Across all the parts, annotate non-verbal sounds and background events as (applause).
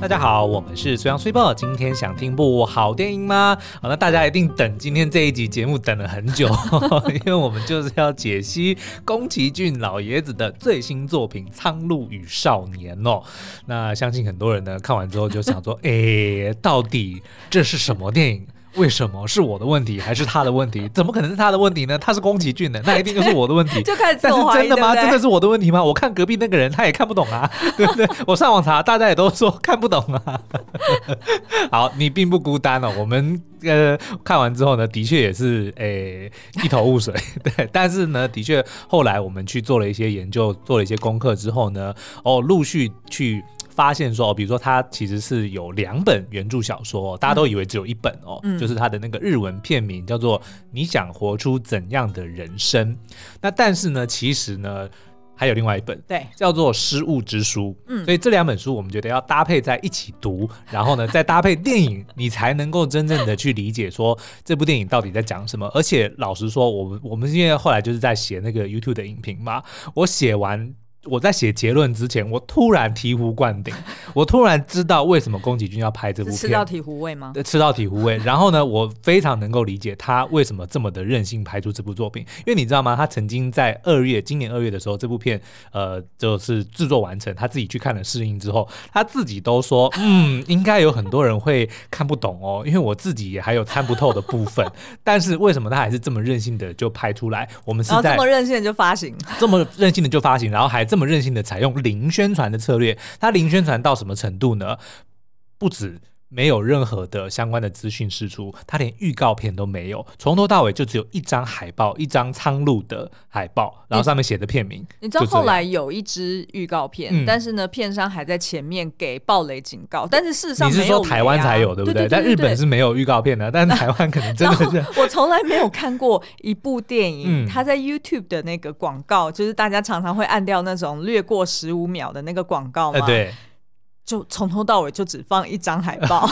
大家好，我们是虽阳虽报。今天想听部好电影吗？好，那大家一定等今天这一集节目等了很久，(laughs) 因为我们就是要解析宫崎骏老爷子的最新作品《苍鹭与少年》哦。那相信很多人呢看完之后就想说，(laughs) 哎，到底这是什么电影？为什么是我的问题还是他的问题？(laughs) 怎么可能是他的问题呢？他是宫崎骏的，那一定就是我的问题。(laughs) 就开始但是真的吗？对对真的是我的问题吗？我看隔壁那个人他也看不懂啊，(laughs) 对不对？我上网查，大家也都说看不懂啊。好，你并不孤单哦。我们呃看完之后呢，的确也是诶、欸、一头雾水。对，但是呢，的确后来我们去做了一些研究，做了一些功课之后呢，哦，陆续去。发现说，比如说他其实是有两本原著小说，大家都以为只有一本哦，嗯、就是他的那个日文片名叫做《你想活出怎样的人生》。那但是呢，其实呢还有另外一本，对，叫做《失物之书》。嗯，所以这两本书我们觉得要搭配在一起读，(laughs) 然后呢再搭配电影，你才能够真正的去理解说这部电影到底在讲什么。而且老实说，我们我们因为后来就是在写那个 YouTube 的影评嘛，我写完。我在写结论之前，我突然醍醐灌顶，(laughs) 我突然知道为什么宫崎骏要拍这部片。吃到醍醐味吗？吃到醍醐味。然后呢，我非常能够理解他为什么这么的任性拍出这部作品，因为你知道吗？他曾经在二月，今年二月的时候，这部片呃就是制作完成，他自己去看了试映之后，他自己都说，嗯，应该有很多人会看不懂哦，因为我自己也还有参不透的部分。(laughs) 但是为什么他还是这么任性的就拍出来？我们是在这么任性的就发行，这么任性的就发行，然后还。这么任性的采用零宣传的策略，它零宣传到什么程度呢？不止没有任何的相关的资讯释出，他连预告片都没有，从头到尾就只有一张海报，一张苍鹭的海报，然后上面写的片名。你知道后来有一支预告片，嗯、但是呢，片商还在前面给暴雷警告，但是事实上你是说台湾才有对不对？但日本是没有预告片的，但是 (laughs) 台湾可能真的是。我从来没有看过一部电影，它在 YouTube 的那个广告，就是大家常常会按掉那种略过十五秒的那个广告嘛。对。就从头到尾就只放一张海报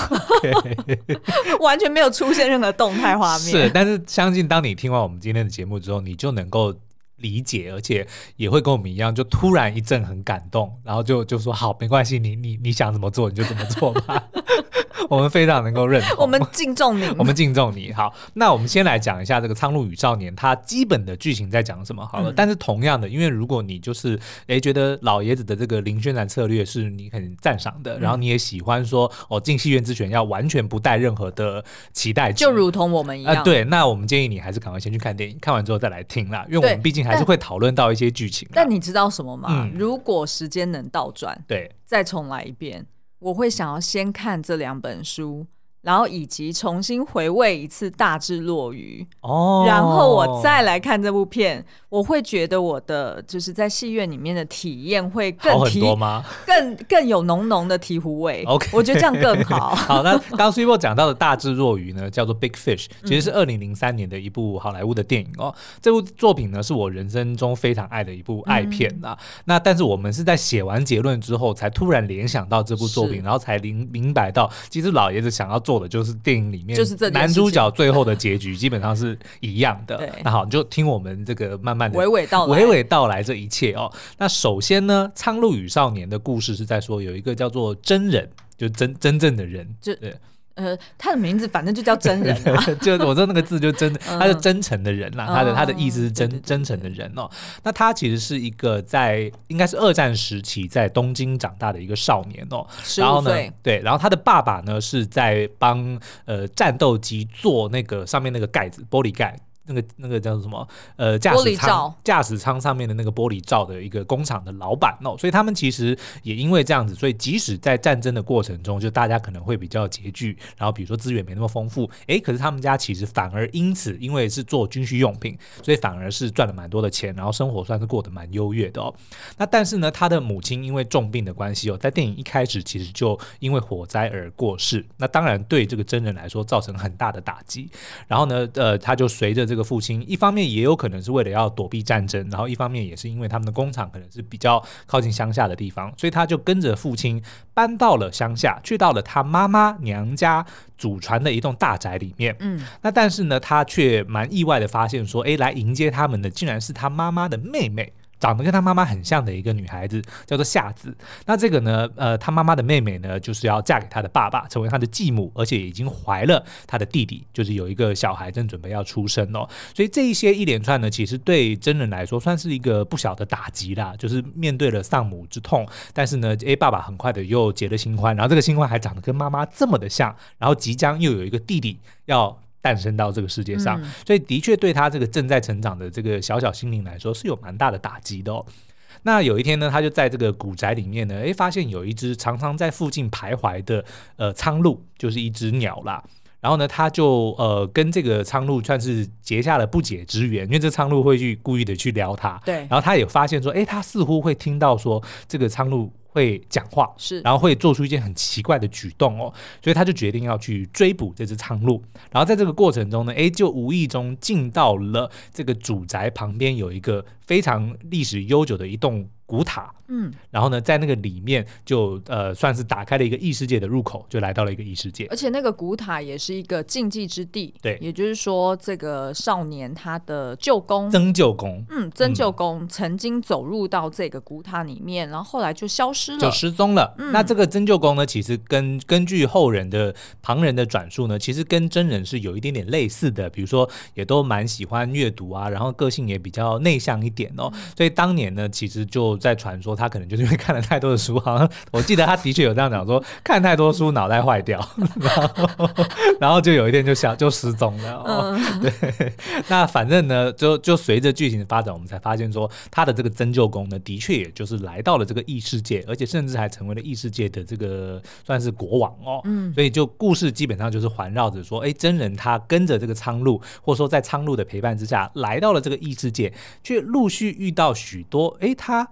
(laughs) 完全没有出现任何动态画面。是，但是相信当你听完我们今天的节目之后，你就能够理解，而且也会跟我们一样，就突然一阵很感动，然后就就说好，没关系，你你你想怎么做你就怎么做吧。(laughs) 我们非常能够认同，(laughs) 我们敬重你，(laughs) 我们敬重你。好，那我们先来讲一下这个《苍鹭与少年》，它基本的剧情在讲什么？好了，嗯、但是同样的，因为如果你就是诶觉得老爷子的这个零宣传策略是你很赞赏的，嗯、然后你也喜欢说哦进戏院之前要完全不带任何的期待，就如同我们一样。呃、对，那我们建议你还是赶快先去看电影，看完之后再来听啦，因为我们毕竟还是会讨论到一些剧情。但你知道什么吗？嗯、如果时间能倒转，对，再重来一遍。我会想要先看这两本书。然后以及重新回味一次《大智若愚》哦，然后我再来看这部片，我会觉得我的就是在戏院里面的体验会更好很多吗？更更有浓浓的醍醐味。(laughs) OK，我觉得这样更好。(laughs) 好，那刚刚 Super 讲到的《大智若愚》呢，叫做《Big Fish》，其实是二零零三年的一部好莱坞的电影哦。这部作品呢，是我人生中非常爱的一部爱片啊。嗯、那但是我们是在写完结论之后，才突然联想到这部作品，然后才明明白到，其实老爷子想要做的就是电影里面就是男主角最后的结局 (laughs) 基本上是一样的。那好，你就听我们这个慢慢的娓娓道来，娓娓道来这一切哦。那首先呢，《苍鹭与少年》的故事是在说有一个叫做真人，就真真正的人，就对。呃，他的名字反正就叫真人，(laughs) 就我知道那个字就真，他是真诚的人啦，他的他的意思是真真诚的人哦。那他其实是一个在应该是二战时期在东京长大的一个少年哦，然后呢，对，然后他的爸爸呢是在帮呃战斗机做那个上面那个盖子玻璃盖。那个那个叫做什么？呃，驾驶舱驾驶舱上面的那个玻璃罩的一个工厂的老板哦，所以他们其实也因为这样子，所以即使在战争的过程中，就大家可能会比较拮据，然后比如说资源没那么丰富，诶，可是他们家其实反而因此，因为是做军需用品，所以反而是赚了蛮多的钱，然后生活算是过得蛮优越的哦。那但是呢，他的母亲因为重病的关系哦，在电影一开始其实就因为火灾而过世，那当然对这个真人来说造成很大的打击。然后呢，呃，他就随着这个。这个父亲一方面也有可能是为了要躲避战争，然后一方面也是因为他们的工厂可能是比较靠近乡下的地方，所以他就跟着父亲搬到了乡下，去到了他妈妈娘家祖传的一栋大宅里面。嗯，那但是呢，他却蛮意外的发现说，诶，来迎接他们的竟然是他妈妈的妹妹。长得跟他妈妈很像的一个女孩子，叫做夏子。那这个呢，呃，他妈妈的妹妹呢，就是要嫁给他的爸爸，成为他的继母，而且已经怀了他的弟弟，就是有一个小孩正准备要出生哦。所以这一些一连串呢，其实对真人来说算是一个不小的打击啦，就是面对了丧母之痛。但是呢，诶，爸爸很快的又结了新欢，然后这个新欢还长得跟妈妈这么的像，然后即将又有一个弟弟要。诞生到这个世界上，所以的确对他这个正在成长的这个小小心灵来说是有蛮大的打击的哦。那有一天呢，他就在这个古宅里面呢，诶，发现有一只常常在附近徘徊的呃苍鹭，就是一只鸟啦。然后呢，他就呃跟这个苍鹭算是结下了不解之缘，因为这苍鹭会去故意的去撩他。对。然后他也发现说，诶，他似乎会听到说这个苍鹭。会讲话是，然后会做出一件很奇怪的举动哦，所以他就决定要去追捕这只苍鹭。然后在这个过程中呢，诶，就无意中进到了这个主宅旁边有一个非常历史悠久的一栋古塔。嗯，然后呢，在那个里面就呃算是打开了一个异世界的入口，就来到了一个异世界。而且那个古塔也是一个禁忌之地。对，也就是说，这个少年他的舅公曾舅公，嗯，曾舅公曾经走入到这个古塔里面，然后后来就消失了，就失踪了。嗯、那这个曾舅公呢，其实跟根据后人的旁人的转述呢，其实跟真人是有一点点类似的。比如说，也都蛮喜欢阅读啊，然后个性也比较内向一点哦。嗯、所以当年呢，其实就在传说。他可能就是因为看了太多的书，好像我记得他的确有这样讲说，看太多书脑袋坏掉，然后然后就有一天就想就失踪了。嗯、(laughs) 对，那反正呢，就就随着剧情的发展，我们才发现说，他的这个针灸功呢，的确也就是来到了这个异世界，而且甚至还成为了异世界的这个算是国王哦。嗯，所以就故事基本上就是环绕着说，哎，真人他跟着这个苍鹭，或者说在苍鹭的陪伴之下，来到了这个异世界，却陆续遇到许多哎他。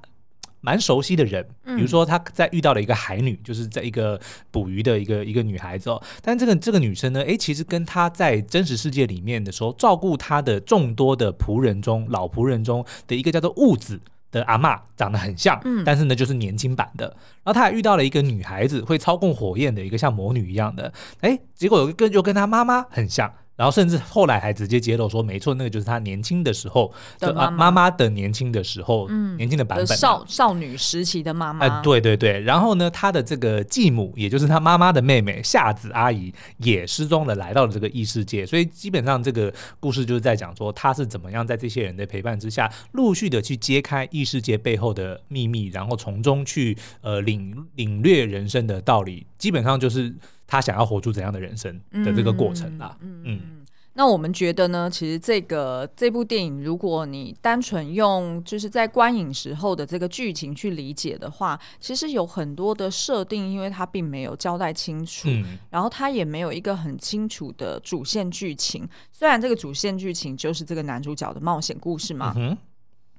蛮熟悉的人，比如说他在遇到了一个海女，就是在一个捕鱼的一个一个女孩子哦。但这个这个女生呢，诶，其实跟他在真实世界里面的时候，照顾他的众多的仆人中，老仆人中的一个叫做雾子的阿嬷，长得很像，但是呢，就是年轻版的。然后他还遇到了一个女孩子，会操控火焰的一个像魔女一样的，诶，结果有一个就跟他妈妈很像。然后甚至后来还直接揭露说，没错，那个就是他年轻的时候的妈妈，的年轻的时候，嗯，年轻的版本，少少女时期的妈妈。哎，对对对。然后呢，他的这个继母，也就是他妈妈的妹妹夏子阿姨，也失踪了，来到了这个异世界。所以基本上这个故事就是在讲说，他是怎么样在这些人的陪伴之下，陆续的去揭开异世界背后的秘密，然后从中去呃领领略人生的道理。基本上就是。他想要活出怎样的人生的这个过程啦，嗯，嗯，嗯，那我们觉得呢，其实这个这部电影，如果你单纯用就是在观影时候的这个剧情去理解的话，其实有很多的设定，因为它并没有交代清楚，嗯，然后它也没有一个很清楚的主线剧情。虽然这个主线剧情就是这个男主角的冒险故事嘛。嗯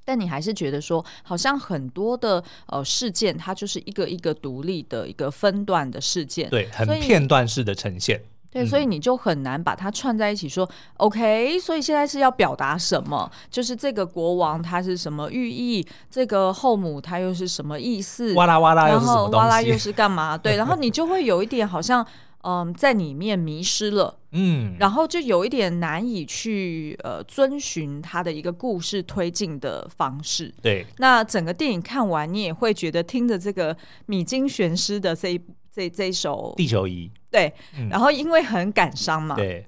但你还是觉得说，好像很多的呃事件，它就是一个一个独立的一个分段的事件，对，很片段式的呈现。对，所以你就很难把它串在一起说，嗯、OK。所以现在是要表达什么？就是这个国王他是什么寓意？这个后母他又是什么意思？哇啦哇啦，然后哇啦又是干嘛？对，然后你就会有一点好像。嗯，在里面迷失了，嗯，然后就有一点难以去呃遵循他的一个故事推进的方式。对，那整个电影看完，你也会觉得听着这个米津玄师的这一这这一首《地球仪》，对，嗯、然后因为很感伤嘛，对，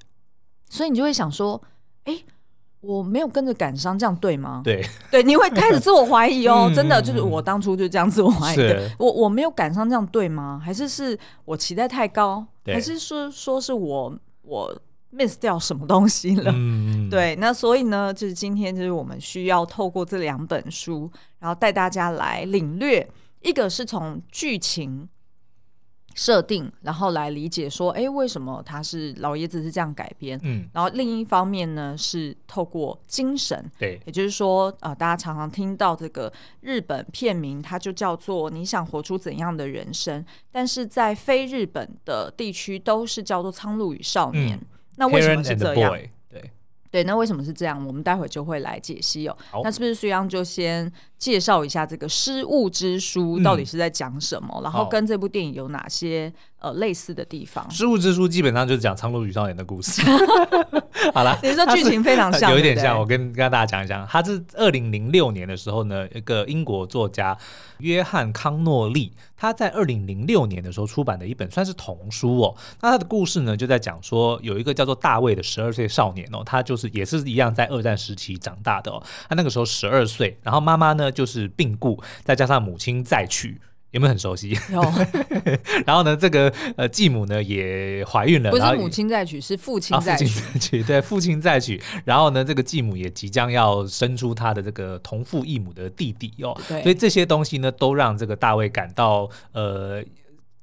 所以你就会想说，哎。我没有跟着感伤，这样对吗？对，对，你会开始自我怀疑哦。真的，就是我当初就这样自我怀疑的。我我没有感伤，这样对吗？还是是我期待太高？还是说说是我我 miss 掉什么东西了？嗯、(laughs) 对，那所以呢，就是今天就是我们需要透过这两本书，然后带大家来领略，一个是从剧情。设定，然后来理解说，哎，为什么他是老爷子是这样改编？嗯，然后另一方面呢，是透过精神，对，也就是说，呃，大家常常听到这个日本片名，它就叫做“你想活出怎样的人生”，但是在非日本的地区都是叫做《苍鹭与少年》。嗯，那为什么是这样？对，那为什么是这样？我们待会就会来解析哦。那是不是苏央就先介绍一下这个《失物之书》到底是在讲什么？嗯、然后跟这部电影有哪些呃类似的地方？《失物之书》基本上就是讲苍鹭与少年的故事。(laughs) 好了，(laughs) 你说剧情非常像，有一点像。我跟跟大家讲一讲，他是二零零六年的时候呢，一个英国作家约翰康诺利，他在二零零六年的时候出版的一本算是童书哦。那他的故事呢，就在讲说有一个叫做大卫的十二岁少年哦，他就是也是一样在二战时期长大的哦。他那个时候十二岁，然后妈妈呢就是病故，再加上母亲再娶。有没有很熟悉？有。(laughs) 然后呢，这个呃继母呢也怀孕了，不是母亲再娶，是父亲再娶。父亲再娶，(laughs) 对，父亲再娶。然后呢，这个继母也即将要生出他的这个同父异母的弟弟哦。对。所以这些东西呢，都让这个大卫感到呃。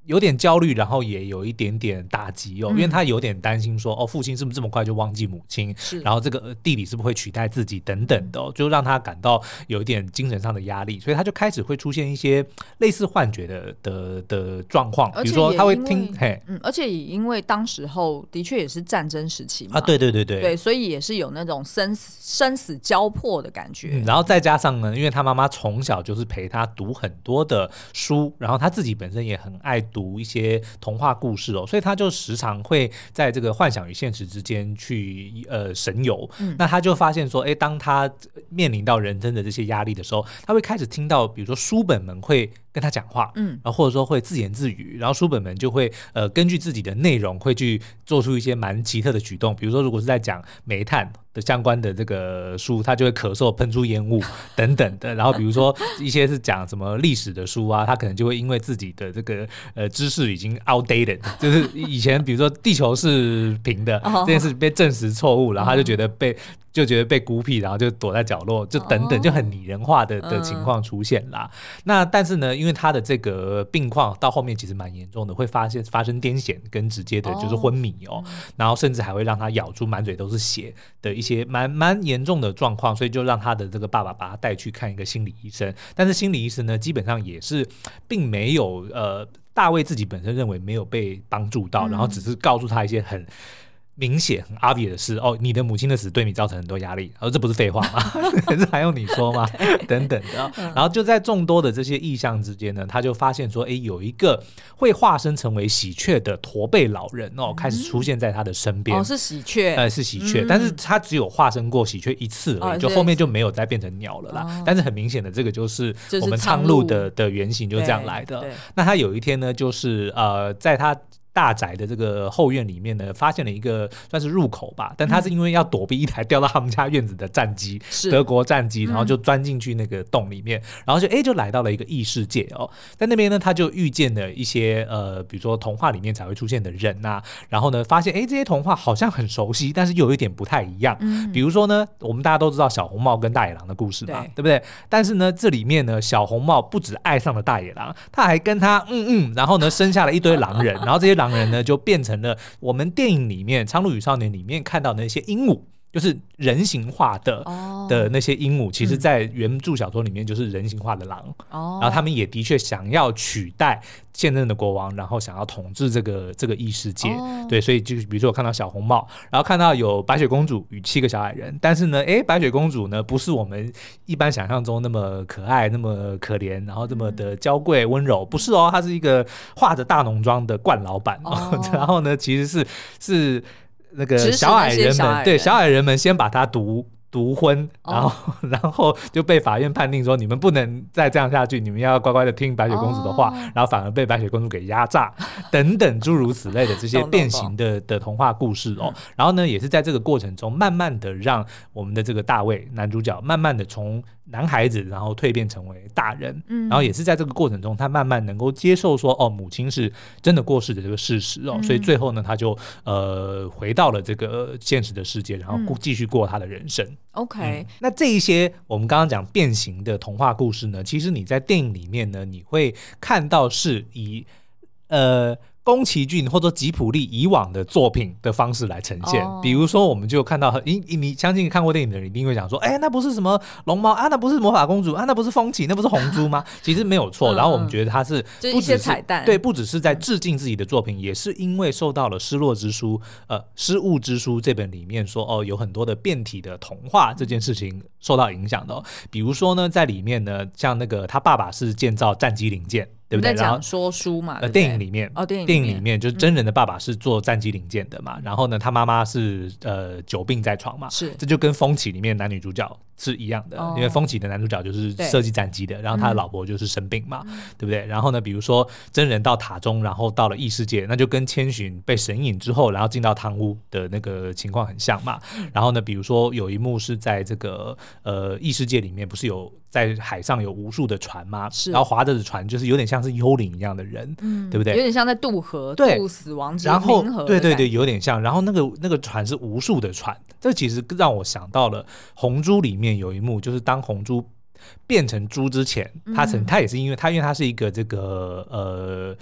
有点焦虑，然后也有一点点打击哦，嗯、因为他有点担心说，哦，父亲是不是这么快就忘记母亲？是，然后这个弟弟是不是会取代自己等等的、哦，就让他感到有一点精神上的压力，所以他就开始会出现一些类似幻觉的的的状况，比如说他会听，嘿，嗯，而且也因为当时候的确也是战争时期嘛，啊，对对对对，对，所以也是有那种生死生死交迫的感觉、嗯，然后再加上呢，因为他妈妈从小就是陪他读很多的书，然后他自己本身也很爱。读一些童话故事哦，所以他就时常会在这个幻想与现实之间去呃神游。嗯、那他就发现说，哎，当他面临到人生的这些压力的时候，他会开始听到，比如说书本们会跟他讲话，嗯，然后或者说会自言自语，然后书本们就会呃根据自己的内容会去做出一些蛮奇特的举动，比如说如果是在讲煤炭的相关的这个书，他就会咳嗽、喷出烟雾 (laughs) 等等的。然后比如说一些是讲什么历史的书啊，他可能就会因为自己的这个呃知识已经 outdated，(laughs) 就是以前比如说地球是平的这件事被证实错误，然后他就觉得被就觉得被孤僻，然后就躲在角落，就等等就很拟人化的的情况出现啦。那但是呢，因为他的这个病况到后面其实蛮严重的，会发现发生癫痫跟直接的就是昏迷哦，然后甚至还会让他咬出满嘴都是血的一。些蛮蛮严重的状况，所以就让他的这个爸爸把他带去看一个心理医生。但是心理医生呢，基本上也是并没有呃，大卫自己本身认为没有被帮助到，然后只是告诉他一些很。明显很 obvious 的是哦，你的母亲的死对你造成很多压力，而、哦、这不是废话吗？(laughs) 这还用你说吗？(laughs) 等等的，然后就在众多的这些意象之间呢，他就发现说，哎，有一个会化身成为喜鹊的驼背老人哦，开始出现在他的身边。哦，是喜鹊，呃，是喜鹊，嗯、但是他只有化身过喜鹊一次而已，哦、就后面就没有再变成鸟了啦。哦、但是很明显的，这个就是我们苍鹭的的原型就是这样来的。那他有一天呢，就是呃，在他。大宅的这个后院里面呢，发现了一个算是入口吧，但他是因为要躲避一台掉到他们家院子的战机，是。德国战机，然后就钻进去那个洞里面，然后就哎就来到了一个异世界哦，在那边呢，他就遇见了一些呃，比如说童话里面才会出现的人呐，然后呢，发现哎这些童话好像很熟悉，但是又有一点不太一样，比如说呢，我们大家都知道小红帽跟大野狼的故事嘛，对不对？但是呢，这里面呢，小红帽不止爱上了大野狼，他还跟他嗯嗯，然后呢，生下了一堆狼人，(laughs) 然后这些狼。人呢，就变成了我们电影里面《苍鹭与少年》里面看到的那些鹦鹉，就是人形化的、oh. 的那些鹦鹉，其实在原著小说里面就是人形化的狼。Oh. 然后他们也的确想要取代。现任的国王，然后想要统治这个这个异世界，哦、对，所以就是比如说我看到小红帽，然后看到有白雪公主与七个小矮人，但是呢，哎，白雪公主呢不是我们一般想象中那么可爱、那么可怜，然后这么的娇贵温柔，不是哦，她是一个化着大浓妆的惯老板，哦、(laughs) 然后呢，其实是是那个小矮人们，对小矮人们先把它毒。毒婚，然后、哦、(laughs) 然后就被法院判定说，你们不能再这样下去，你们要乖乖的听白雪公主的话，哦、然后反而被白雪公主给压榨，(laughs) 等等诸如此类的这些变形的的童话故事哦。然后呢，也是在这个过程中，慢慢的让我们的这个大卫男主角，慢慢的从。男孩子，然后蜕变成为大人，嗯，然后也是在这个过程中，他慢慢能够接受说，哦，母亲是真的过世的这个事实哦，嗯、所以最后呢，他就呃回到了这个现实的世界，然后过继续过他的人生。OK，、那这一些我们刚刚讲变形的童话故事呢，其实你在电影里面呢，你会看到是以呃。宫崎骏或者吉卜力以往的作品的方式来呈现，比如说，我们就看到很，你你相信看过电影的人一定会讲说，哎，那不是什么龙猫啊，那不是魔法公主啊，那不是风起，那不是红猪吗？(laughs) 其实没有错。然后我们觉得他是不只是彩蛋，对，不只是在致敬自己的作品，也是因为受到了《失落之书》呃，《失物之书》这本里面说哦，有很多的变体的童话这件事情受到影响的。比如说呢，在里面呢，像那个他爸爸是建造战机零件。对不对？然后说书嘛，呃，电影里面哦，电影电影里面就是真人的爸爸是做战机零件的嘛，然后呢，他妈妈是呃久病在床嘛，是，这就跟风起里面男女主角是一样的，因为风起的男主角就是设计战机的，然后他的老婆就是生病嘛，对不对？然后呢，比如说真人到塔中，然后到了异世界，那就跟千寻被神隐之后，然后进到汤屋的那个情况很像嘛。然后呢，比如说有一幕是在这个呃异世界里面，不是有。在海上有无数的船吗？是，然后划着的船就是有点像是幽灵一样的人，嗯，对不对？有点像在渡河，对，渡死亡之然后，对对对，有点像。然后那个那个船是无数的船，这其实让我想到了《红猪》里面有一幕，就是当红猪变成猪之前，他曾他也是因为他因为他是一个这个呃。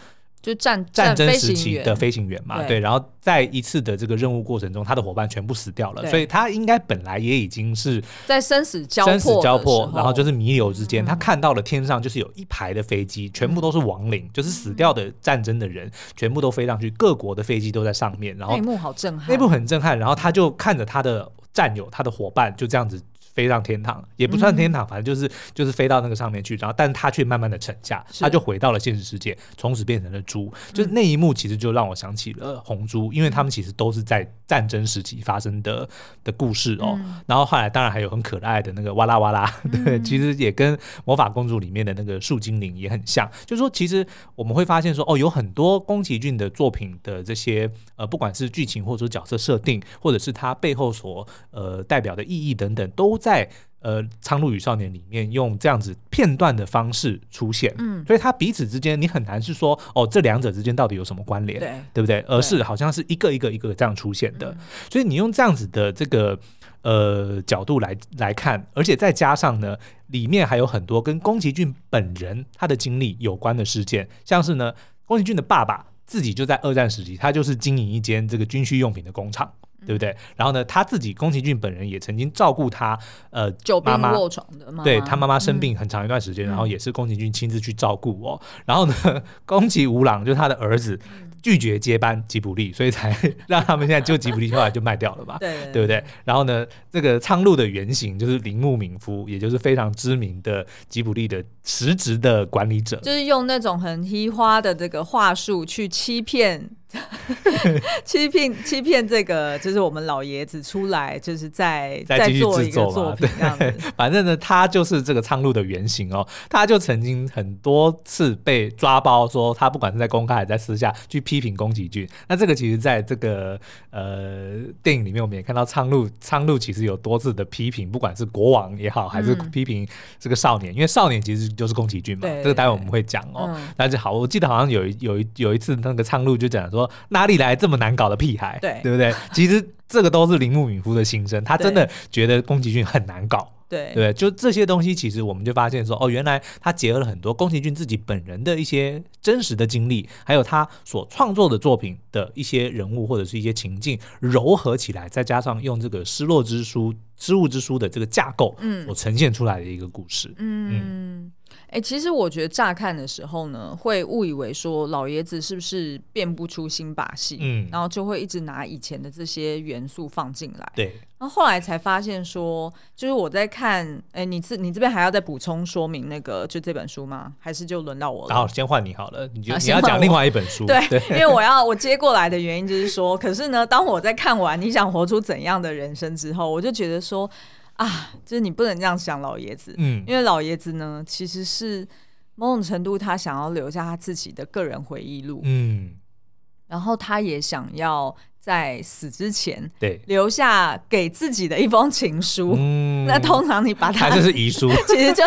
就战战争时期的飞行员嘛，对，然后在一次的这个任务过程中，他的伙伴全部死掉了，所以他应该本来也已经是在生死交生死交迫，然后就是弥留之间，他看到了天上就是有一排的飞机，全部都是亡灵，就是死掉的战争的人，全部都飞上去，各国的飞机都在上面，然后那一幕好震撼，那一幕很震撼，然后他就看着他的战友，他的伙伴就这样子。飞上天堂也不算天堂，反正就是就是飞到那个上面去，然后但他却慢慢的沉下，他就回到了现实世界，从此变成了猪。就是那一幕，其实就让我想起了红猪，因为他们其实都是在战争时期发生的的故事哦。然后后来当然还有很可爱的那个哇啦哇啦，(laughs) 对，其实也跟魔法公主里面的那个树精灵也很像。就是说，其实我们会发现说，哦，有很多宫崎骏的作品的这些呃，不管是剧情或者说角色设定，或者是他背后所呃代表的意义等等，都。在呃，《苍鹭与少年》里面用这样子片段的方式出现，嗯，所以它彼此之间你很难是说哦，这两者之间到底有什么关联，对，对不对？而是好像是一个一个一个这样出现的，所以你用这样子的这个呃角度来来看，而且再加上呢，里面还有很多跟宫崎骏本人他的经历有关的事件，像是呢，宫崎骏的爸爸自己就在二战时期，他就是经营一间这个军需用品的工厂。对不对？然后呢，他自己宫崎骏本人也曾经照顾他，呃，久病卧床的妈妈，对他妈妈生病很长一段时间，嗯、然后也是宫崎骏亲自去照顾哦。然后呢，(laughs) 宫崎吾朗就是他的儿子。嗯拒绝接班吉卜力，所以才让他们现在就吉卜力后来就卖掉了嘛，对，对不对？然后呢，这个苍鹭的原型就是铃木敏夫，也就是非常知名的吉卜力的实职的管理者，就是用那种很黑花的这个话术去欺骗。(laughs) 欺骗 (laughs) 欺骗这个就是我们老爷子出来，就是在在做一个作作品这样子。(laughs) 反正呢，他就是这个苍鹭的原型哦。他就曾经很多次被抓包，说他不管是在公开还是在私下去批评宫崎骏。那这个其实在这个呃电影里面，我们也看到苍鹭苍鹭其实有多次的批评，不管是国王也好，还是批评这个少年，嗯、因为少年其实就是宫崎骏嘛。这个待会我们会讲哦。嗯、但是好，我记得好像有一有一有一次那个苍鹭就讲说。哪里来这么难搞的屁孩？对，对不对？其实这个都是铃木敏夫的心声，他真的觉得宫崎骏很难搞。对，对，就这些东西，其实我们就发现说，哦，原来他结合了很多宫崎骏自己本人的一些真实的经历，还有他所创作的作品的一些人物或者是一些情境，糅合起来，再加上用这个《失落之书》《失物之书》的这个架构，嗯，所呈现出来的一个故事，嗯。嗯哎、欸，其实我觉得乍看的时候呢，会误以为说老爷子是不是变不出新把戏，嗯，然后就会一直拿以前的这些元素放进来，对。然后后来才发现说，就是我在看，哎、欸，你这你这边还要再补充说明那个就这本书吗？还是就轮到我了？好，先换你好了，你就、啊、你要讲另外一本书，对，对因为我要我接过来的原因就是说，可是呢，当我在看完你想活出怎样的人生之后，我就觉得说。啊，就是你不能这样想老爷子，嗯，因为老爷子呢，其实是某种程度他想要留下他自己的个人回忆录，嗯，然后他也想要在死之前，对，留下给自己的一封情书。嗯，(laughs) 那通常你把它就是遗书，(laughs) 其实就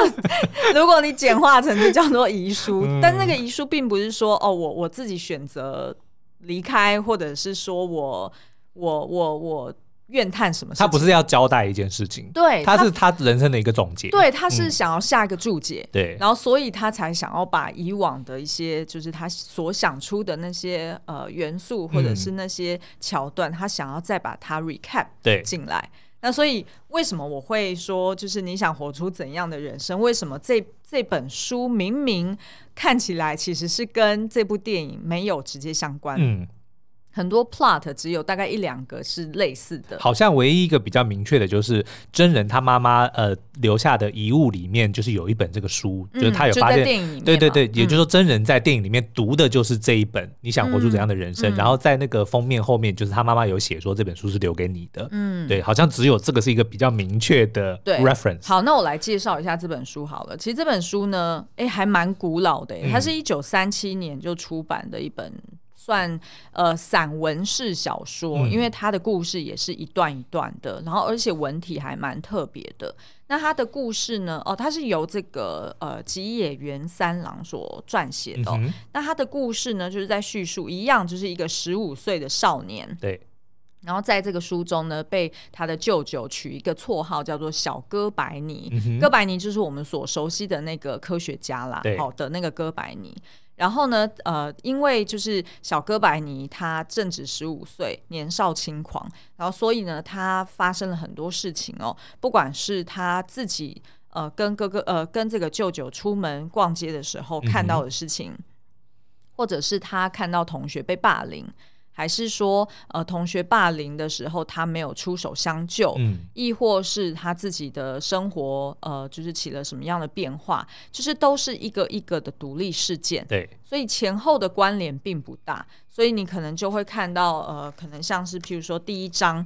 如果你简化成就叫做遗书，嗯，但那个遗书并不是说哦，我我自己选择离开，或者是说我我我我。我怨叹什么事情？他不是要交代一件事情，对，他是他人生的一个总结，对，他是想要下一个注解，嗯、对，然后所以他才想要把以往的一些，就是他所想出的那些呃元素或者是那些桥段，嗯、他想要再把它 recap 对进来。那所以为什么我会说，就是你想活出怎样的人生？为什么这这本书明明看起来其实是跟这部电影没有直接相关？嗯。很多 plot 只有大概一两个是类似的，好像唯一一个比较明确的就是真人他妈妈呃留下的遗物里面，就是有一本这个书，嗯、就是他有发现，对对对，嗯、也就是说真人在电影里面读的就是这一本，你想活出怎样的人生？嗯、然后在那个封面后面，就是他妈妈有写说这本书是留给你的，嗯，对，好像只有这个是一个比较明确的 reference。好，那我来介绍一下这本书好了。其实这本书呢，哎，还蛮古老的，它是一九三七年就出版的一本。算呃散文式小说，因为它的故事也是一段一段的，然后而且文体还蛮特别的。那他的故事呢？哦，他是由这个呃吉野源三郎所撰写的，哦。嗯、那他的故事呢，就是在叙述一样，就是一个十五岁的少年。对。然后在这个书中呢，被他的舅舅取一个绰号，叫做小哥白尼。嗯、哥白尼就是我们所熟悉的那个科学家啦，对好的那个哥白尼。然后呢，呃，因为就是小哥白尼他正值十五岁，年少轻狂，然后所以呢，他发生了很多事情哦，不管是他自己呃跟哥哥呃跟这个舅舅出门逛街的时候看到的事情，嗯、或者是他看到同学被霸凌。还是说，呃，同学霸凌的时候，他没有出手相救，嗯，亦或是他自己的生活，呃，就是起了什么样的变化，就是都是一个一个的独立事件，对，所以前后的关联并不大，所以你可能就会看到，呃，可能像是譬如说第一章。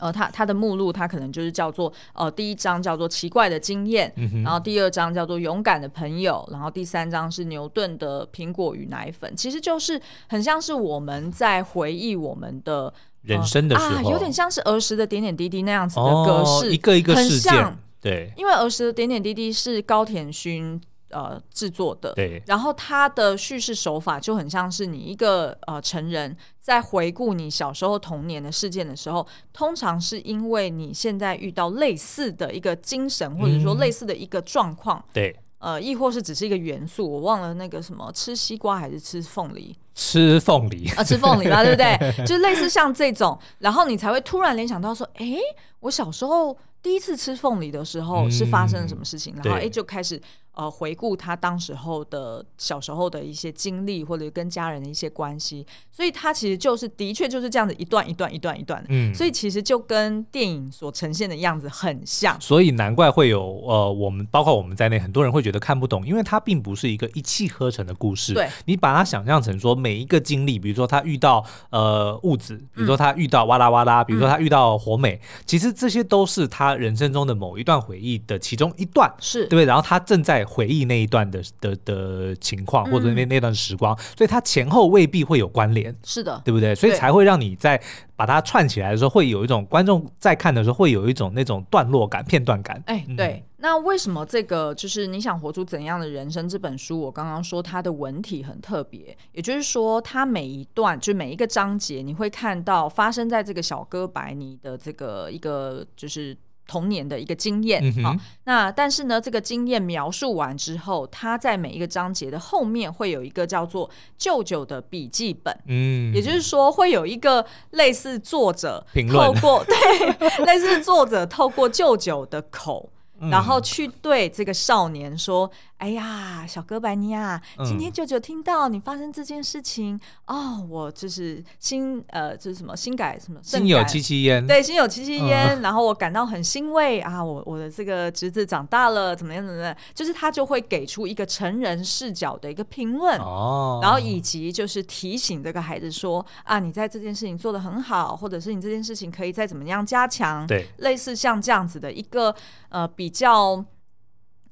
呃，他他的目录，他可能就是叫做呃，第一章叫做奇怪的经验，嗯、然后第二章叫做勇敢的朋友，然后第三章是牛顿的苹果与奶粉，其实就是很像是我们在回忆我们的、呃、人生的时候，啊，有点像是儿时的点点滴滴那样子的格式，哦、一个一个事件，很像对，因为儿时的点点滴滴是高田勋。呃，制作的，对，然后他的叙事手法就很像是你一个呃成人在回顾你小时候童年的事件的时候，通常是因为你现在遇到类似的一个精神，或者说类似的一个状况，嗯、对，呃，亦或是只是一个元素，我忘了那个什么，吃西瓜还是吃凤梨？吃凤梨啊，吃凤梨嘛，(laughs) 对不对？就类似像这种，然后你才会突然联想到说，哎，我小时候第一次吃凤梨的时候是发生了什么事情，嗯、然后哎就开始。呃，回顾他当时候的小时候的一些经历，或者跟家人的一些关系，所以他其实就是的确就是这样子一段一段一段一段的，嗯，所以其实就跟电影所呈现的样子很像，所以难怪会有呃，我们包括我们在内，很多人会觉得看不懂，因为它并不是一个一气呵成的故事。对，你把它想象成说每一个经历，比如说他遇到呃物质，比如说他遇到哇啦哇啦，比如说他遇到火美，嗯、其实这些都是他人生中的某一段回忆的其中一段，是。对，然后他正在。回忆那一段的的的情况，或者那那段时光，嗯、所以它前后未必会有关联，是的，对不对？所以才会让你在把它串起来的时候，会有一种观众在看的时候会有一种那种段落感、片段感。哎，对。嗯、那为什么这个就是你想活出怎样的人生这本书？我刚刚说它的文体很特别，也就是说，它每一段就每一个章节，你会看到发生在这个小哥白尼的这个一个就是。童年的一个经验，好，那但是呢，这个经验描述完之后，他在每一个章节的后面会有一个叫做舅舅的笔记本，嗯，也就是说会有一个类似作者透过，(laughs) 对，类似作者透过舅舅的口，嗯、然后去对这个少年说。哎呀，小哥白尼啊，今天舅舅听到你发生这件事情，嗯、哦，我就是心呃，就是什么心改什么，心有戚戚焉，对，心有戚戚焉，嗯、然后我感到很欣慰啊，我我的这个侄子长大了，怎么样怎么样，就是他就会给出一个成人视角的一个评论，哦，然后以及就是提醒这个孩子说啊，你在这件事情做得很好，或者是你这件事情可以再怎么样加强，对，类似像这样子的一个呃比较。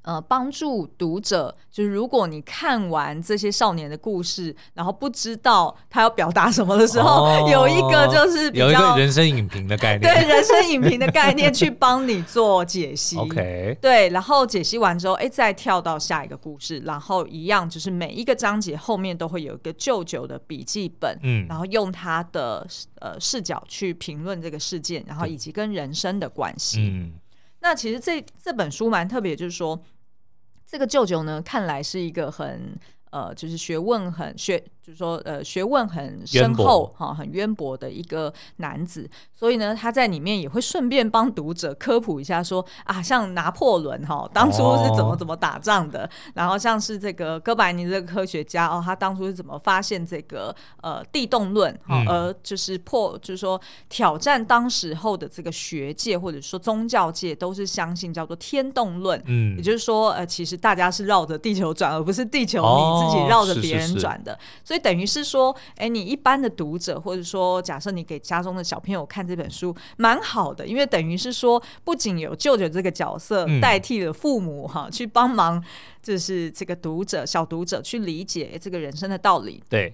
呃，帮助读者，就是如果你看完这些少年的故事，然后不知道他要表达什么的时候，哦、有一个就是有一个人生影评的概念，对人生影评的概念去帮你做解析。(laughs) OK，对，然后解析完之后，哎，再跳到下一个故事，然后一样就是每一个章节后面都会有一个舅舅的笔记本，嗯，然后用他的呃视角去评论这个事件，然后以及跟人生的关系。嗯，那其实这这本书蛮特别，就是说。这个舅舅呢，看来是一个很呃，就是学问很学。就是说，呃，学问很深厚哈，很渊博的一个男子，所以呢，他在里面也会顺便帮读者科普一下说，说啊，像拿破仑哈，当初是怎么怎么打仗的，哦、然后像是这个哥白尼这个科学家哦，他当初是怎么发现这个呃地动论哈，而就是破，就是说挑战当时候的这个学界或者说宗教界都是相信叫做天动论，嗯，也就是说，呃，其实大家是绕着地球转，而不是地球你自己绕着别人转的，哦、是是是所以。等于是说，哎，你一般的读者，或者说，假设你给家中的小朋友看这本书，蛮好的，因为等于是说，不仅有舅舅这个角色代替了父母哈、嗯，去帮忙，就是这个读者小读者去理解这个人生的道理。对。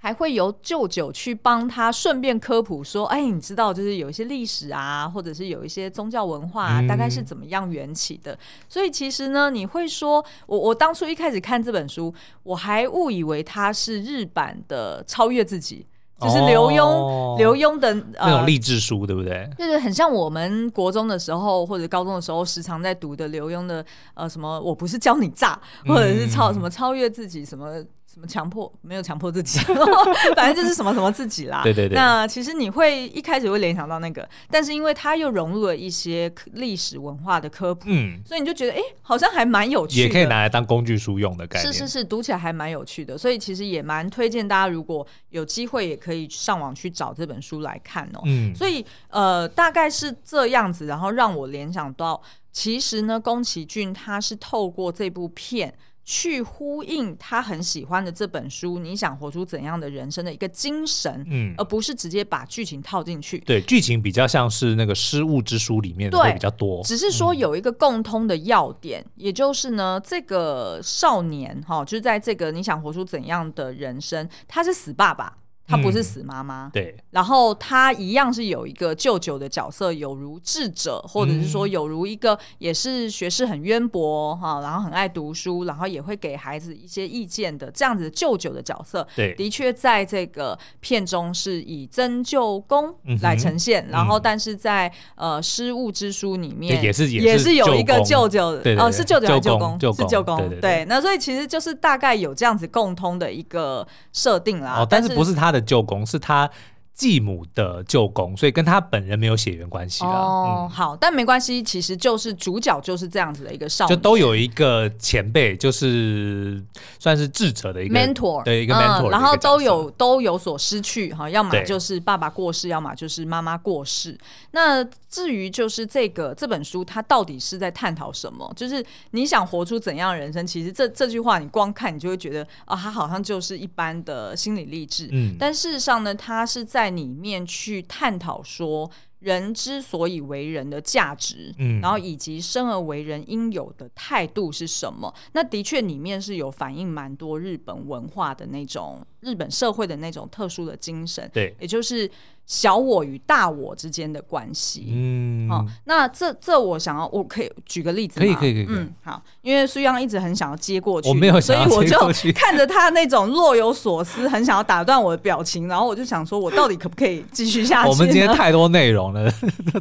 还会由舅舅去帮他顺便科普说：“哎，你知道，就是有一些历史啊，或者是有一些宗教文化啊，大概是怎么样缘起的。嗯。所以其实呢，你会说，我我当初一开始看这本书，我还误以为它是日版的《超越自己》，就是刘墉、哦、刘墉的那种励志书，对不对？就是很像我们国中的时候或者高中的时候时常在读的刘墉的呃什么，我不是教你炸，或者是超什么超越自己什么。”什么强迫？没有强迫自己，(laughs) 反正就是什么什么自己啦。对对对。那其实你会一开始会联想到那个，但是因为它又融入了一些历史文化的科普，嗯，所以你就觉得哎、欸，好像还蛮有趣的，也可以拿来当工具书用的感觉。是是是，读起来还蛮有趣的，所以其实也蛮推荐大家，如果有机会，也可以上网去找这本书来看哦。嗯。所以呃，大概是这样子，然后让我联想到，其实呢，宫崎骏他是透过这部片。去呼应他很喜欢的这本书，你想活出怎样的人生的一个精神，嗯，而不是直接把剧情套进去。对，剧情比较像是那个失误之书里面的会比较多，只是说有一个共通的要点，嗯，也就是呢，这个少年哈，就是在这个你想活出怎样的人生，他是死爸爸。他不是死妈妈，嗯，对。然后她一样是有一个舅舅的角色，有如智者，或者是说有如一个也是学识很渊博哈，然后很爱读书，然后也会给孩子一些意见的这样子的舅舅的角色。对，的确在这个片中是以曾舅公来呈现，嗯、然后但是在呃失物之书里面也是也是有一个舅舅，是舅舅还是舅公？舅是舅公。对，对，对，对，那所以其实就是大概有这样子共通的一个设定啦。哦，但是不是他的。舅公是他继母的舅公，所以跟他本人没有血缘关系了。哦、嗯，好，但没关系，其实就是主角就是这样子的一个少年，就都有一个前辈，就是算是智者的一个 mentor，对一个 mentor，、嗯、然后都有都有所失去哈，要么就是爸爸过世，要么就是妈妈过世。那至于就是这个这本书，它到底是在探讨什么？就是你想活出怎样的人生？其实这这句话你光看你就会觉得啊，它好像就是一般的心理励志。嗯，但事实上呢，它是在里面去探讨说，人之所以为人的价值，嗯，然后以及生而为人应有的态度是什么？那的确里面是有反映蛮多日本文化的那种日本社会的那种特殊的精神，对，也就是。小我与大我之间的关系，嗯，哦，那这这我想要，我可以举个例子吗？可以可以可以，嗯，好，因为苏央一直很想要接过去，我没有想要接过去，所以我就看着他那种若有所思，很想要打断我的表情，然后我就想说，我到底可不可以继续下去？(laughs) 我们今天太多内容了，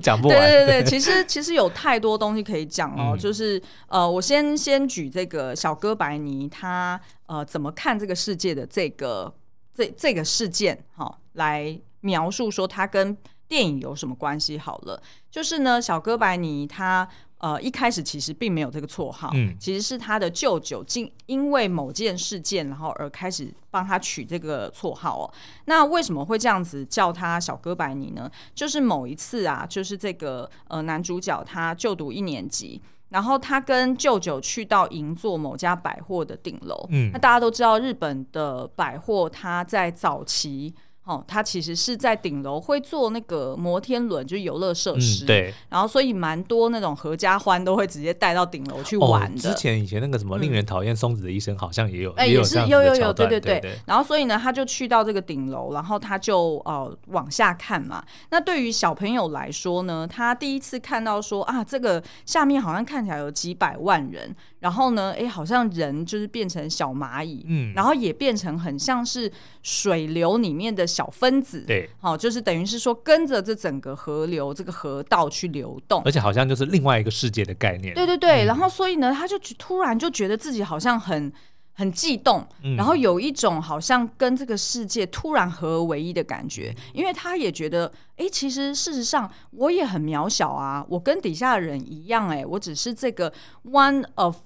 讲不完。对对对，其实其实有太多东西可以讲哦，嗯、就是呃，我先先举这个小哥白尼他呃怎么看这个世界的这个这这个事件，哈、哦，来。描述说他跟电影有什么关系？好了，就是呢，小哥白尼他呃一开始其实并没有这个绰号，嗯，其实是他的舅舅经因为某件事件，然后而开始帮他取这个绰号哦。那为什么会这样子叫他小哥白尼呢？就是某一次啊，就是这个呃男主角他就读一年级。然后他跟舅舅去到银座某家百货的顶楼，嗯，那大家都知道日本的百货，它在早期哦，他其实是在顶楼会做那个摩天轮，就是游乐设施。嗯、对。然后，所以蛮多那种合家欢都会直接带到顶楼去玩的。哦、之前以前那个什么令人讨厌松子的医生，好像也有，哎、嗯，也是有有有，对对对。对对然后，所以呢，他就去到这个顶楼，然后他就呃往下看嘛。那对于小朋友来说呢，他第一次看到说啊，这个下面好像看起来有几百万人。然后呢，哎，好像人就是变成小蚂蚁，嗯，然后也变成很像是水流里面的小分子，对，好、哦，就是等于是说跟着这整个河流这个河道去流动，而且好像就是另外一个世界的概念，对对对。嗯、然后所以呢，他就突然就觉得自己好像很很悸动，嗯、然后有一种好像跟这个世界突然合而为一的感觉，因为他也觉得，哎，其实事实上我也很渺小啊，我跟底下的人一样，哎，我只是这个 one of。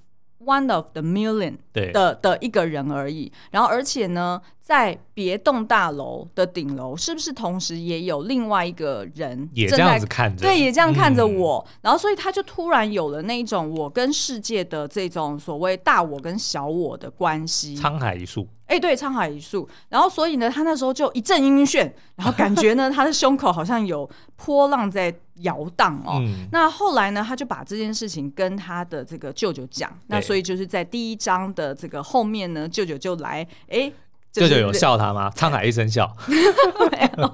One of the million 的的，一个人而已，然后而且呢，在别栋大楼的顶楼，是不是同时也有另外一个人也这样子看着？对，也这样看着我。嗯、然后，所以他就突然有了那一种我跟世界的这种所谓大我跟小我的关系，沧海一粟。哎，对，沧海一粟。然后，所以呢，他那时候就一阵晕眩，然后感觉呢，(laughs) 他的胸口好像有波浪在摇荡哦。嗯、那后来呢，他就把这件事情跟他的这个舅舅讲。那所以就是在第一章的这个后面呢，舅舅就来，哎。舅舅有笑他吗？沧海一声笑，(laughs) 没有。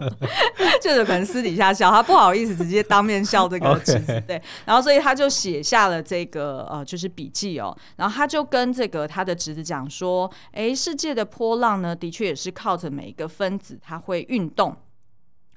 舅舅可能私底下笑，他不好意思直接当面笑这个 (laughs) 侄子。对，然后所以他就写下了这个呃，就是笔记哦。然后他就跟这个他的侄子讲说：“哎，世界的波浪呢，的确也是靠着每一个分子，它会运动。”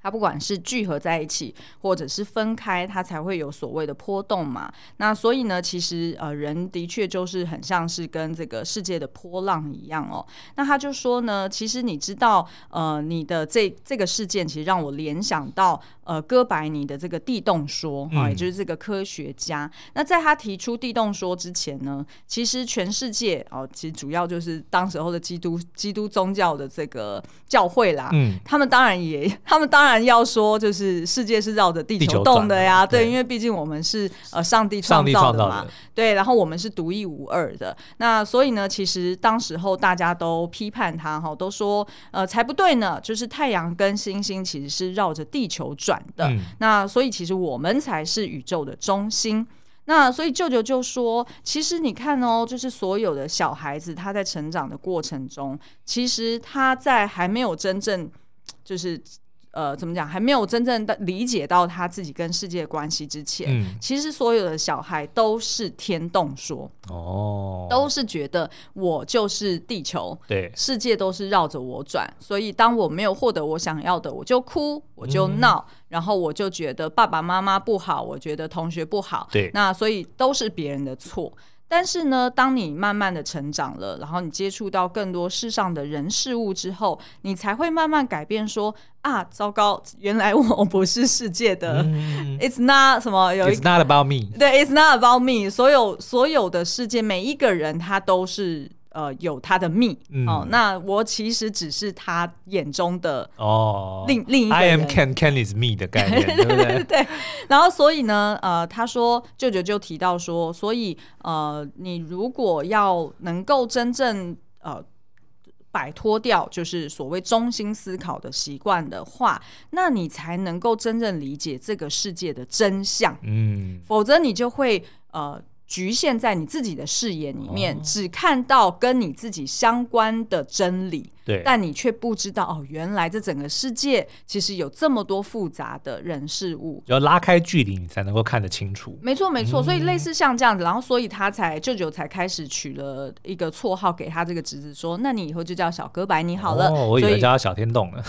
它不管是聚合在一起，或者是分开，它才会有所谓的波动嘛。那所以呢，其实呃，人的确就是很像是跟这个世界的波浪一样哦。那他就说呢，其实你知道，呃，你的这这个事件其实让我联想到。呃，哥白尼的这个地动说啊，也就是这个科学家。嗯、那在他提出地动说之前呢，其实全世界哦，其实主要就是当时候的基督基督宗教的这个教会啦。嗯，他们当然也，他们当然要说，就是世界是绕着地球动的呀。对，对，因为毕竟我们是呃上帝创造的嘛。的对，然后我们是独一无二的。那所以呢，其实当时候大家都批判他哈，都说呃才不对呢，就是太阳跟星星其实是绕着地球转的，嗯、那所以其实我们才是宇宙的中心。那所以舅舅就说，其实你看哦，就是所有的小孩子他在成长的过程中，其实他在还没有真正就是。呃，怎么讲？还没有真正的理解到他自己跟世界的关系之前，嗯、其实所有的小孩都是天动说哦，都是觉得我就是地球，对，世界都是绕着我转。所以当我没有获得我想要的，我就哭，我就闹，嗯、然后我就觉得爸爸妈妈不好，我觉得同学不好，对，那所以都是别人的错。但是呢，当你慢慢的成长了，然后你接触到更多世上的人事物之后，你才会慢慢改变说。啊，糟糕，原来我不是世界的。嗯、It's not 什么有 It's not about me。对，It's not about me。所有所有的世界，每一个人他都是。呃，有他的密、嗯、哦，那我其实只是他眼中的哦，另另一个人。I am Ken, Ken is me 的概念，(laughs) 对不对？对。然后，所以呢，呃，他说舅舅就提到说，所以呃，你如果要能够真正呃摆脱掉就是所谓中心思考的习惯的话，那你才能够真正理解这个世界的真相。嗯，否则你就会呃。局限在你自己的视野里面，哦、只看到跟你自己相关的真理，对，但你却不知道哦，原来这整个世界其实有这么多复杂的人事物，要拉开距离你才能够看得清楚。没错，没错。所以类似像这样子，然后所以他才舅舅才开始取了一个绰号给他这个侄子，说：“那你以后就叫小哥白尼好了。哦”我以为叫他小天洞了。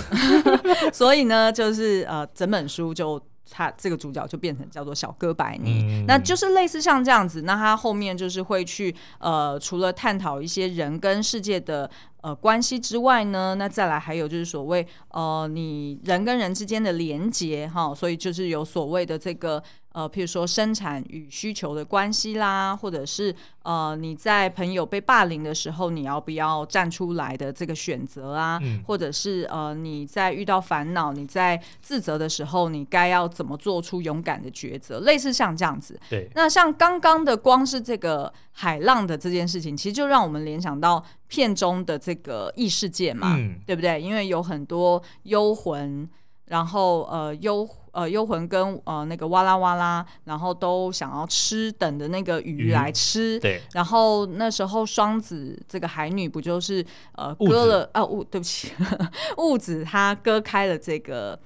(laughs) 所以呢，就是呃，整本书就。他这个主角就变成叫做小哥白尼，嗯、那就是类似像这样子。那他后面就是会去呃，除了探讨一些人跟世界的呃关系之外呢，那再来还有就是所谓呃，你人跟人之间的连结哈，所以就是有所谓的这个呃，譬如说生产与需求的关系啦，或者是呃你在朋友被霸凌的时候，你要不要站出来的这个选择啊，嗯、或者是呃你在遇到烦恼、你在自责的时候，你该要怎么做出勇敢的抉择，类似像这样子。对，那像刚刚的光是这个海浪的这件事情，其实就让我们联想到片中的这个异世界嘛，嗯、对不对？因为有很多幽魂。然后呃幽呃幽魂跟呃那个哇啦哇啦，然后都想要吃等的那个鱼来吃。对。然后那时候双子这个海女不就是呃割了啊物，对不起，(laughs) 物子她割开了这个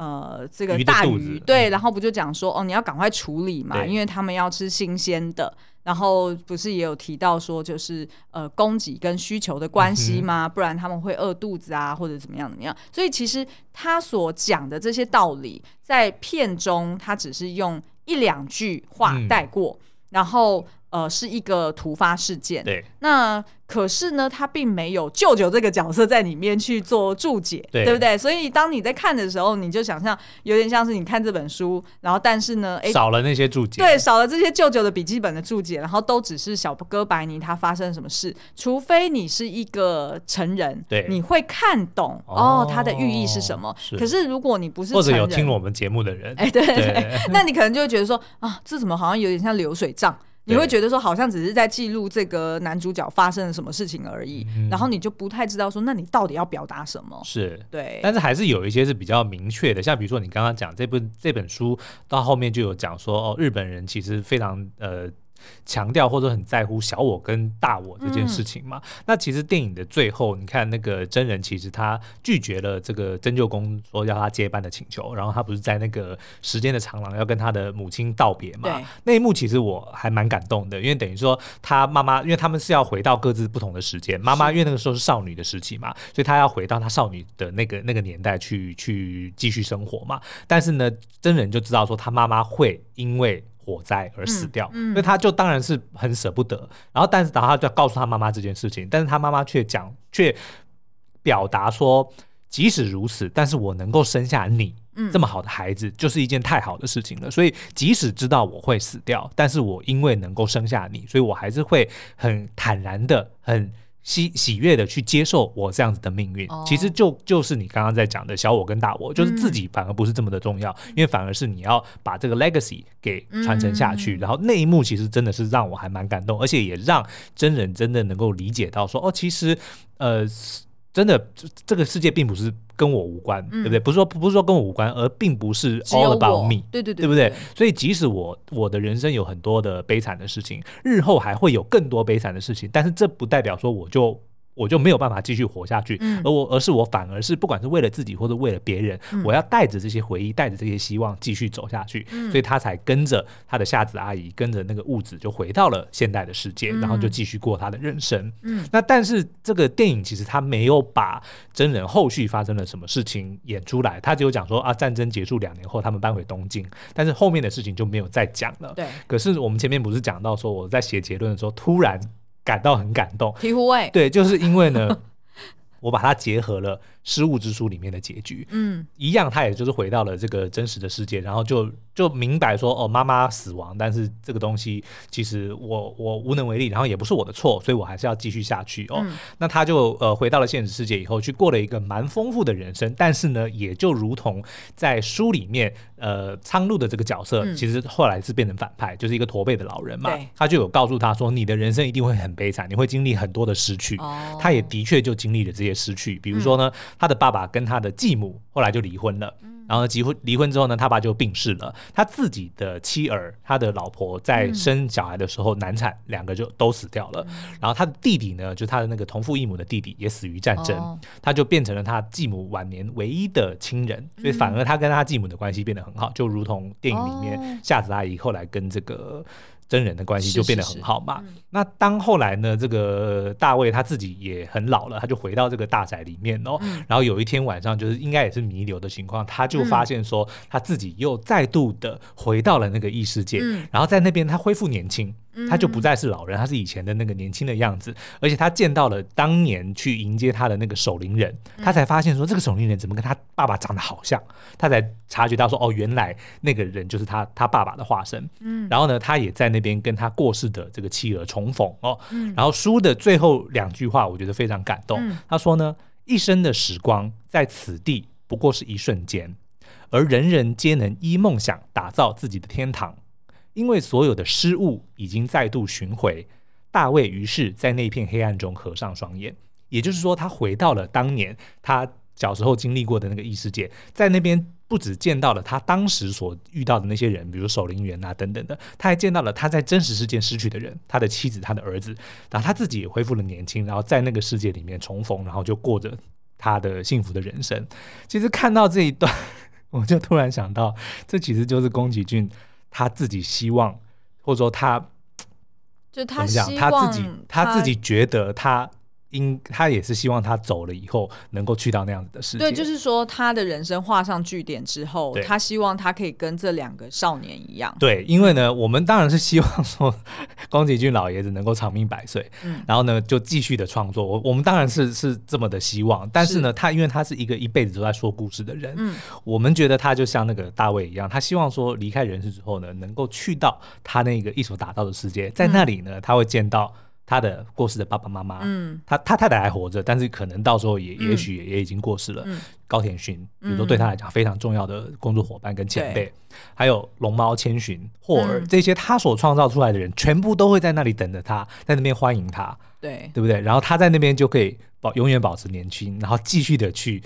呃这个大鱼，对，然后不就讲说哦你要赶快处理嘛，因为他们要吃新鲜的。然后不是也有提到说，就是呃供给跟需求的关系吗？不然他们会饿肚子啊，或者怎么样怎么样。所以其实他所讲的这些道理，在片中他只是用一两句话带过，嗯、然后呃是一个突发事件。对，那。可是呢，他并没有舅舅这个角色在里面去做注解，对，对不对？所以当你在看的时候，你就想象有点像是你看这本书，然后但是呢，哎，少了那些注解，对，少了这些舅舅的笔记本的注解，然后都只是小哥白尼他发生什么事，除非你是一个成人，对，你会看懂哦，他的寓意是什么。是，可是如果你不是或者有听我们节目的人，哎，对对对，那你可能就会觉得说啊，这怎么好像有点像流水账。你会觉得说，好像只是在记录这个男主角发生了什么事情而已，嗯、然后你就不太知道说，那你到底要表达什么？是对，但是还是有一些是比较明确的，像比如说你刚刚讲这部这本书到后面就有讲说，哦，日本人其实非常呃。强调或者很在乎小我跟大我这件事情嘛？嗯、那其实电影的最后，你看那个真人，其实他拒绝了这个针灸工说要他接班的请求，然后他不是在那个时间的长廊要跟他的母亲道别嘛？对那一幕其实我还蛮感动的，因为等于说他妈妈，因为他们是要回到各自不同的时间，妈妈因为那个时候是少女的时期嘛，所以她要回到她少女的那个那个年代去去继续生活嘛。但是呢，真人就知道说他妈妈会因为火灾而死掉，嗯嗯、所以他就当然是很舍不得。然后，但是然后他就要告诉他妈妈这件事情，但是他妈妈却讲，却表达说，即使如此，但是我能够生下你这么好的孩子，就是一件太好的事情了。所以，即使知道我会死掉，但是我因为能够生下你，所以我还是会很坦然的很。喜喜悦的去接受我这样子的命运，哦、其实就就是你刚刚在讲的小我跟大我，就是自己反而不是这么的重要，嗯、因为反而是你要把这个 legacy 给传承下去。嗯、然后那一幕其实真的是让我还蛮感动，而且也让真人真的能够理解到说，哦，其实呃。真的，这这个世界并不是跟我无关，嗯、对不对？不是说不是说跟我无关，而并不是 all about me，对对对，对不对？所以即使我我的人生有很多的悲惨的事情，日后还会有更多悲惨的事情，但是这不代表说我就。我就没有办法继续活下去，嗯、而我而是我反而是不管是为了自己或者为了别人，嗯、我要带着这些回忆，带着这些希望继续走下去，嗯、所以他才跟着他的夏子阿姨，跟着那个雾子就回到了现代的世界，嗯、然后就继续过他的人生。嗯，那但是这个电影其实他没有把真人后续发生了什么事情演出来，他只有讲说啊，战争结束两年后他们搬回东京，但是后面的事情就没有再讲了。对，可是我们前面不是讲到说我在写结论的时候突然。感到很感动，醍醐味。对，就是因为呢，(laughs) 我把它结合了《失物之书》里面的结局，嗯，一样，他也就是回到了这个真实的世界，然后就。就明白说哦，妈妈死亡，但是这个东西其实我我无能为力，然后也不是我的错，所以我还是要继续下去哦。嗯、那他就呃回到了现实世界以后，去过了一个蛮丰富的人生。但是呢，也就如同在书里面，呃，苍鹭的这个角色，嗯、其实后来是变成反派，就是一个驼背的老人嘛。他就有告诉他说，你的人生一定会很悲惨，你会经历很多的失去。哦、他也的确就经历了这些失去，比如说呢，嗯、他的爸爸跟他的继母后来就离婚了。嗯然后结婚离婚之后呢，他爸就病逝了。他自己的妻儿，他的老婆在生小孩的时候难产，嗯、两个就都死掉了。嗯、然后他的弟弟呢，就他的那个同父异母的弟弟也死于战争，哦、他就变成了他继母晚年唯一的亲人，所以反而他跟他继母的关系变得很好，就如同电影里面夏子阿姨后来跟这个真人的关系就变得很好嘛。是是是那当后来呢，这个大卫他自己也很老了，他就回到这个大宅里面哦。嗯、然后有一天晚上，就是应该也是弥留的情况，他就发现说他自己又再度的回到了那个异世界，嗯、然后在那边他恢复年轻。他就不再是老人，他是以前的那个年轻的样子，而且他见到了当年去迎接他的那个守灵人，他才发现说这个守灵人怎么跟他爸爸长得好像，他才察觉到说哦，原来那个人就是他他爸爸的化身。嗯，然后呢，他也在那边跟他过世的这个妻儿重逢哦。嗯，然后书的最后两句话我觉得非常感动，他说呢，一生的时光在此地不过是一瞬间，而人人皆能依梦想打造自己的天堂。因为所有的失误已经再度寻回，大卫于是在那片黑暗中合上双眼，也就是说，他回到了当年他小时候经历过的那个异世界，在那边不只见到了他当时所遇到的那些人，比如守灵员啊等等的，他还见到了他在真实世界失去的人，他的妻子、他的儿子，然后他自己也恢复了年轻，然后在那个世界里面重逢，然后就过着他的幸福的人生。其实看到这一段，我就突然想到，这其实就是宫崎骏。他自己希望，或者说他，就他讲他自己，他自己觉得他。因他也是希望他走了以后能够去到那样子的世界。对，就是说他的人生画上句点之后，他希望他可以跟这两个少年一样。对，因为呢，我们当然是希望说宫崎骏老爷子能够长命百岁，嗯，然后呢就继续的创作。我我们当然是是这么的希望，但是呢，是他因为他是一个一辈子都在说故事的人，嗯，我们觉得他就像那个大卫一样，他希望说离开人世之后呢，能够去到他那个一手打造的世界，在那里呢，他会见到。他的过世的爸爸妈妈，嗯，他他太太还活着，但是可能到时候也、嗯、也许也，也已经过世了。嗯、高田勋，比如说对他来讲非常重要的工作伙伴跟前辈，嗯、还有龙猫千寻、霍尔、嗯、这些他所创造出来的人，全部都会在那里等着他，在那边欢迎他，对对不对？然后他在那边就可以保永远保持年轻，然后继续的去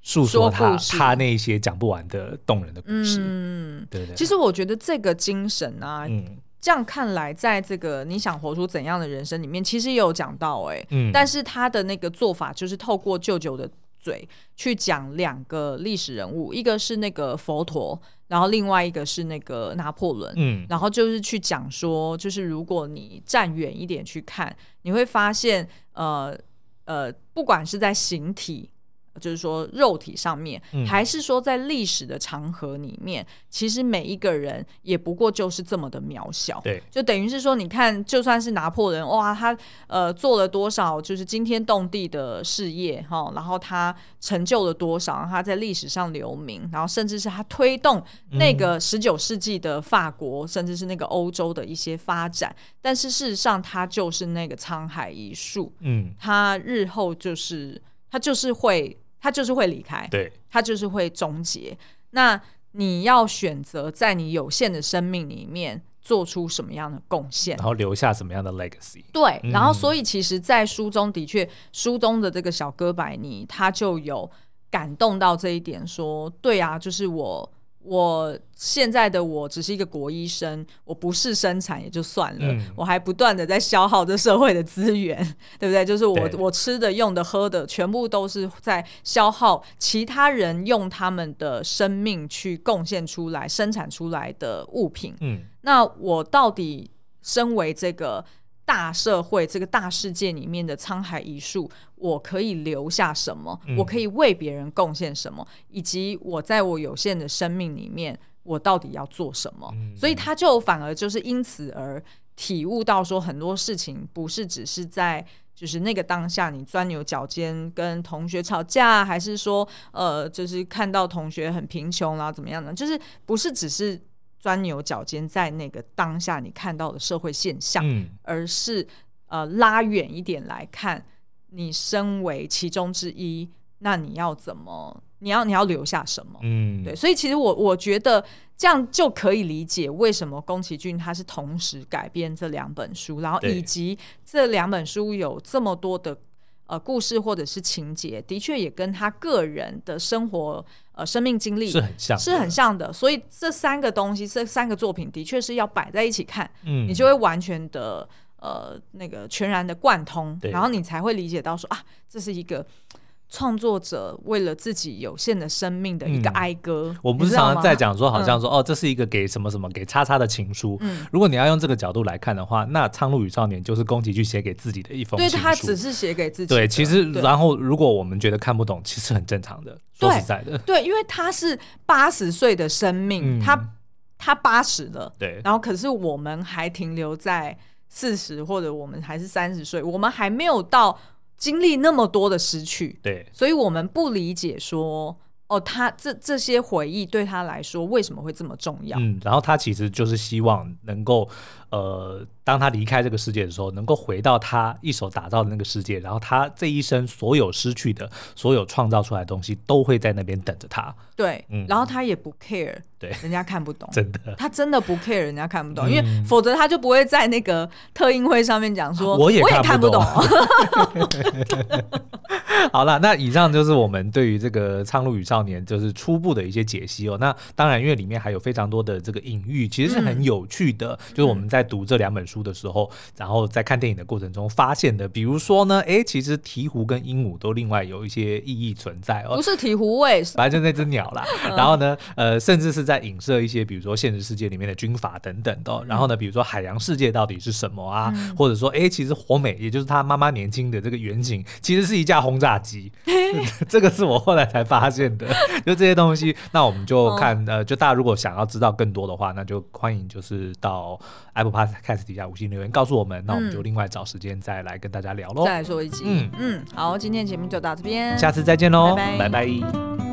诉说他他那些讲不完的动人的故事。嗯，对，对对。其实我觉得这个精神啊，嗯。这样看来，在这个你想活出怎样的人生里面，其实也有讲到哎、欸，嗯，但是他的那个做法就是透过舅舅的嘴去讲两个历史人物，一个是那个佛陀，然后另外一个是那个拿破仑，嗯，然后就是去讲说，就是如果你站远一点去看，你会发现，呃呃，不管是在形体。就是说，肉体上面，还是说在历史的长河里面，嗯、其实每一个人也不过就是这么的渺小。对，就等于是说，你看，就算是拿破仑，哇，他呃做了多少就是惊天动地的事业哈，然后他成就了多少，他在历史上留名，然后甚至是他推动那个十九世纪的法国，嗯、甚至是那个欧洲的一些发展。但是事实上，他就是那个沧海一粟。嗯，他日后就是。他就是会，他就是会离开，对，他就是会终结。那你要选择在你有限的生命里面做出什么样的贡献，然后留下什么样的 legacy？对，然后所以其实，在书中的确，书中的这个小哥白尼他就有感动到这一点，说，对啊，就是我。我现在的我只是一个国医生，我不是生产也就算了，嗯、我还不断的在消耗这社会的资源，(laughs) 对不对？就是我我吃的、用的、喝的，全部都是在消耗其他人用他们的生命去贡献出来、生产出来的物品。嗯，那我到底身为这个？大社会这个大世界里面的沧海一粟，我可以留下什么？嗯、我可以为别人贡献什么？以及我在我有限的生命里面，我到底要做什么？嗯、所以他就反而就是因此而体悟到说，很多事情不是只是在就是那个当下你钻牛角尖跟同学吵架，还是说呃，就是看到同学很贫穷然后怎么样的？就是不是只是。钻牛角尖，在那个当下你看到的社会现象，嗯、而是呃拉远一点来看，你身为其中之一，那你要怎么？你要你要留下什么？嗯，对，所以其实我我觉得这样就可以理解为什么宫崎骏他是同时改编这两本书，然后以及这两本书有这么多的。呃，故事或者是情节，的确也跟他个人的生活、呃，生命经历是很像，是很像的。所以这三个东西，这三个作品，的确是要摆在一起看，嗯，你就会完全的呃那个全然的贯通，然后你才会理解到说啊，这是一个创作者为了自己有限的生命的一个哀歌。嗯、我不是常常在讲说，好像说、嗯、哦，这是一个给什么什么给叉叉的情书。嗯，如果你要用这个角度来看的话，那《苍鹭与少年》就是宫崎骏写给自己的一封情书。对，他只是写给自己。对，其实然后如果我们觉得看不懂，其实很正常的。说实在的，对，因为他是八十岁的生命，嗯、他他八十了，对，然后可是我们还停留在四十，或者我们还是三十岁，我们还没有到。经历那么多的失去，对，所以我们不理解说，哦，他这这些回忆对他来说为什么会这么重要？嗯，然后他其实就是希望能够。呃，当他离开这个世界的时候，能够回到他一手打造的那个世界，然后他这一生所有失去的、所有创造出来的东西，都会在那边等着他。对，嗯，然后他也不 care，对，人家看不懂，真的，他真的不 care，人家看不懂，嗯、因为否则他就不会在那个特映会上面讲说，我也看不懂。(laughs) 好了，那以上就是我们对于这个《苍鹭与少年》就是初步的一些解析哦。那当然，因为里面还有非常多的这个隐喻，其实是很有趣的，嗯、就是我们在。在读这两本书的时候，然后在看电影的过程中发现的，比如说呢，哎，其实鹈鹕跟鹦鹉都另外有一些意义存在哦。不是鹈鹕味，反正就那只鸟啦。(laughs) 然后呢，呃，甚至是在影射一些，比如说现实世界里面的军阀等等的。然后呢，比如说海洋世界到底是什么啊？嗯、或者说，哎，其实火美，也就是他妈妈年轻的这个原型，其实是一架轰炸机。(laughs) 这个是我后来才发现的。(laughs) 就这些东西，那我们就看，哦、呃，就大家如果想要知道更多的话，那就欢迎就是到 Apple。Podcast 底下五星留言告诉我们，那我们就另外找时间再来跟大家聊喽。再来说一集，嗯嗯，好，今天节目就到这边，下次再见喽，拜拜。拜拜。